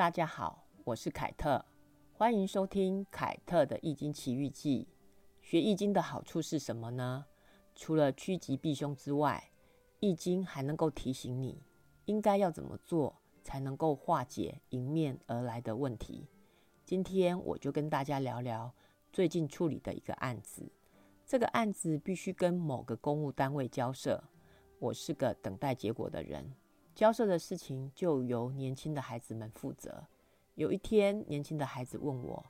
大家好，我是凯特，欢迎收听凯特的《易经奇遇记》。学易经的好处是什么呢？除了趋吉避凶之外，易经还能够提醒你应该要怎么做，才能够化解迎面而来的问题。今天我就跟大家聊聊最近处理的一个案子。这个案子必须跟某个公务单位交涉，我是个等待结果的人。交涉的事情就由年轻的孩子们负责。有一天，年轻的孩子问我：“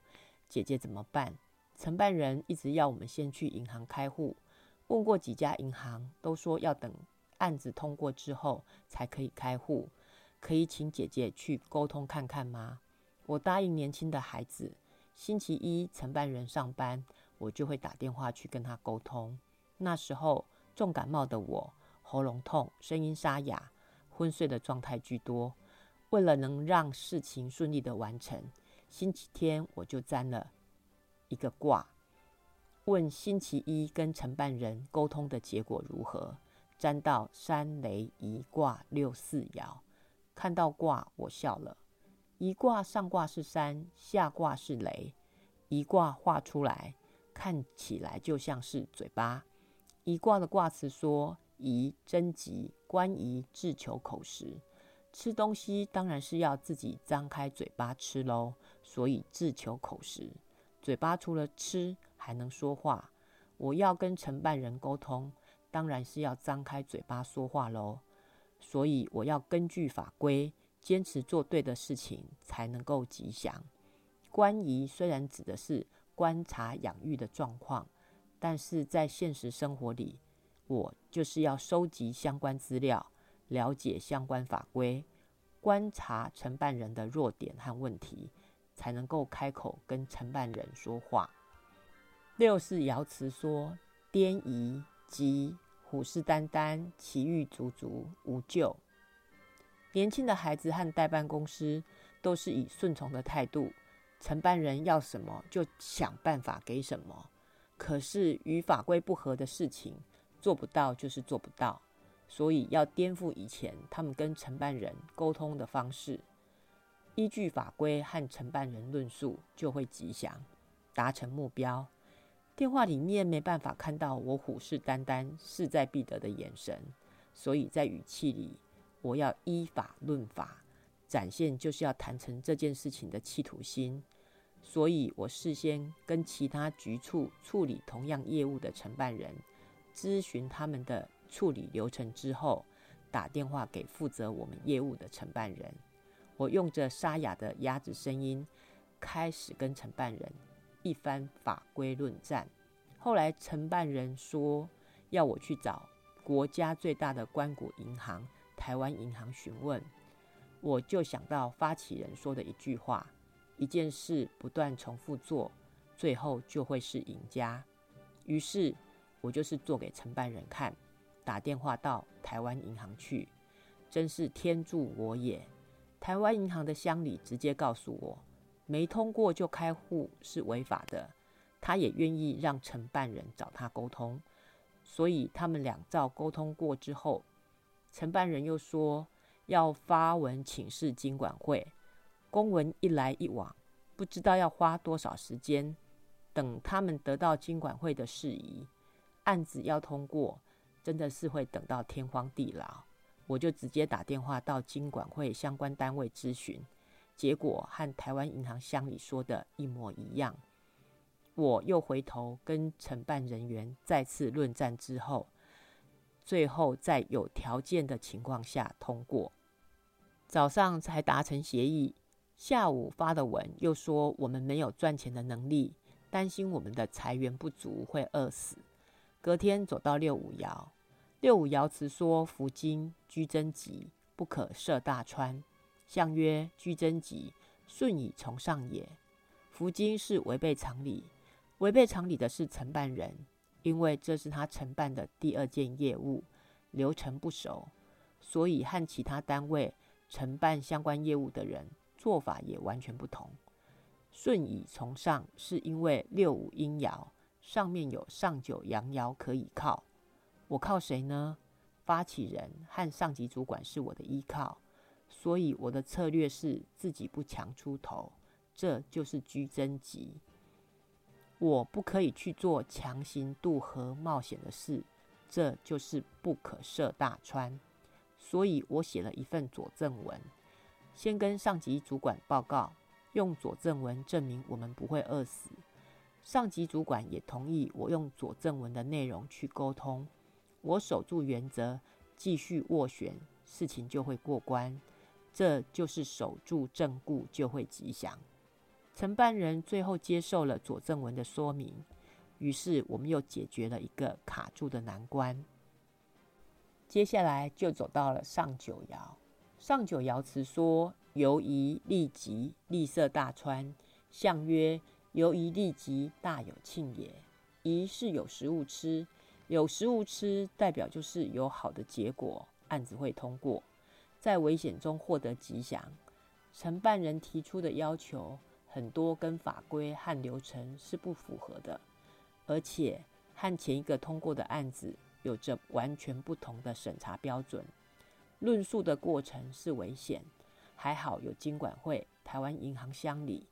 姐姐怎么办？承办人一直要我们先去银行开户，问过几家银行，都说要等案子通过之后才可以开户。可以请姐姐去沟通看看吗？”我答应年轻的孩子，星期一承办人上班，我就会打电话去跟他沟通。那时候重感冒的我，喉咙痛，声音沙哑。昏睡的状态居多。为了能让事情顺利的完成，星期天我就占了一个卦，问星期一跟承办人沟通的结果如何。占到三雷一卦六四爻，看到卦我笑了。一卦上卦是山，下卦是雷，一卦画出来看起来就像是嘴巴。一卦的卦词说。宜征吉，关于自求口实。吃东西当然是要自己张开嘴巴吃喽，所以自求口实。嘴巴除了吃还能说话。我要跟承办人沟通，当然是要张开嘴巴说话喽。所以我要根据法规，坚持做对的事情，才能够吉祥。观仪虽然指的是观察养育的状况，但是在现实生活里。我就是要收集相关资料，了解相关法规，观察承办人的弱点和问题，才能够开口跟承办人说话。六是爻辞说：“颠夷吉，虎视眈眈，奇遇足足，无咎。”年轻的孩子和代办公司都是以顺从的态度，承办人要什么就想办法给什么。可是与法规不合的事情，做不到就是做不到，所以要颠覆以前他们跟承办人沟通的方式，依据法规和承办人论述，就会吉祥，达成目标。电话里面没办法看到我虎视眈眈、势在必得的眼神，所以在语气里，我要依法论法，展现就是要谈成这件事情的企图心。所以我事先跟其他局处处理同样业务的承办人。咨询他们的处理流程之后，打电话给负责我们业务的承办人。我用着沙哑的鸭子声音，开始跟承办人一番法规论战。后来承办人说要我去找国家最大的关谷银行——台湾银行询问，我就想到发起人说的一句话：一件事不断重复做，最后就会是赢家。于是。我就是做给承办人看，打电话到台湾银行去，真是天助我也。台湾银行的乡里直接告诉我，没通过就开户是违法的。他也愿意让承办人找他沟通，所以他们两照沟通过之后，承办人又说要发文请示经管会，公文一来一往，不知道要花多少时间。等他们得到经管会的事宜。案子要通过，真的是会等到天荒地老。我就直接打电话到金管会相关单位咨询，结果和台湾银行乡里说的一模一样。我又回头跟承办人员再次论战之后，最后在有条件的情况下通过。早上才达成协议，下午发的文又说我们没有赚钱的能力，担心我们的财源不足会饿死。隔天走到六五爻，六五爻辞说：“福金居贞吉，不可涉大川。”象曰：“居贞吉，顺以从上也。”福金是违背常理，违背常理的是承办人，因为这是他承办的第二件业务，流程不熟，所以和其他单位承办相关业务的人做法也完全不同。顺以从上，是因为六五阴爻。上面有上九阳爻可以靠，我靠谁呢？发起人和上级主管是我的依靠，所以我的策略是自己不强出头，这就是居贞吉。我不可以去做强行渡河冒险的事，这就是不可涉大川。所以我写了一份佐证文，先跟上级主管报告，用佐证文证明我们不会饿死。上级主管也同意我用佐证文的内容去沟通。我守住原则，继续斡旋，事情就会过关。这就是守住正固就会吉祥。承办人最后接受了佐证文的说明，于是我们又解决了一个卡住的难关。接下来就走到了上九爻。上九爻辞说：“犹疑利吉，利色大川。象曰：犹疑利吉，大有庆也。疑是有食物吃，有食物吃，代表就是有好的结果，案子会通过，在危险中获得吉祥。承办人提出的要求。”很多跟法规和流程是不符合的，而且和前一个通过的案子有着完全不同的审查标准，论述的过程是危险。还好有经管会、台湾银行乡里、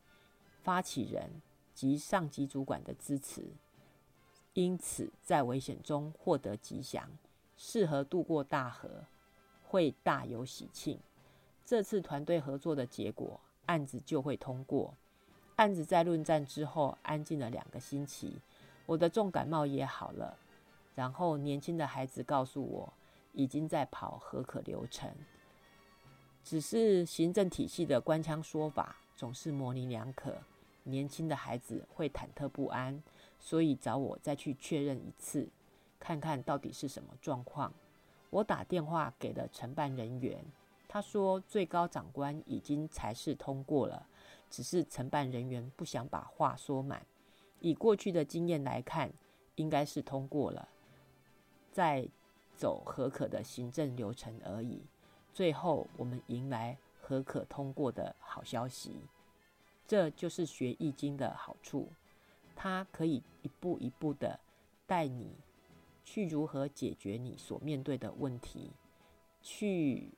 发起人及上级主管的支持，因此在危险中获得吉祥，适合渡过大河，会大有喜庆。这次团队合作的结果，案子就会通过。案子在论战之后安静了两个星期，我的重感冒也好了。然后年轻的孩子告诉我，已经在跑合可流程。只是行政体系的官腔说法总是模棱两可，年轻的孩子会忐忑不安，所以找我再去确认一次，看看到底是什么状况。我打电话给了承办人员，他说最高长官已经才是通过了。只是承办人员不想把话说满。以过去的经验来看，应该是通过了，再走合可的行政流程而已。最后，我们迎来合可通过的好消息。这就是学易经的好处，它可以一步一步的带你去如何解决你所面对的问题，去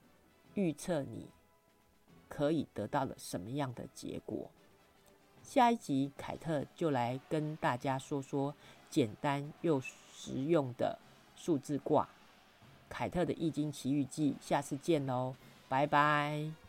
预测你。可以得到了什么样的结果？下一集凯特就来跟大家说说简单又实用的数字卦。凯特的易经奇遇记，下次见喽，拜拜。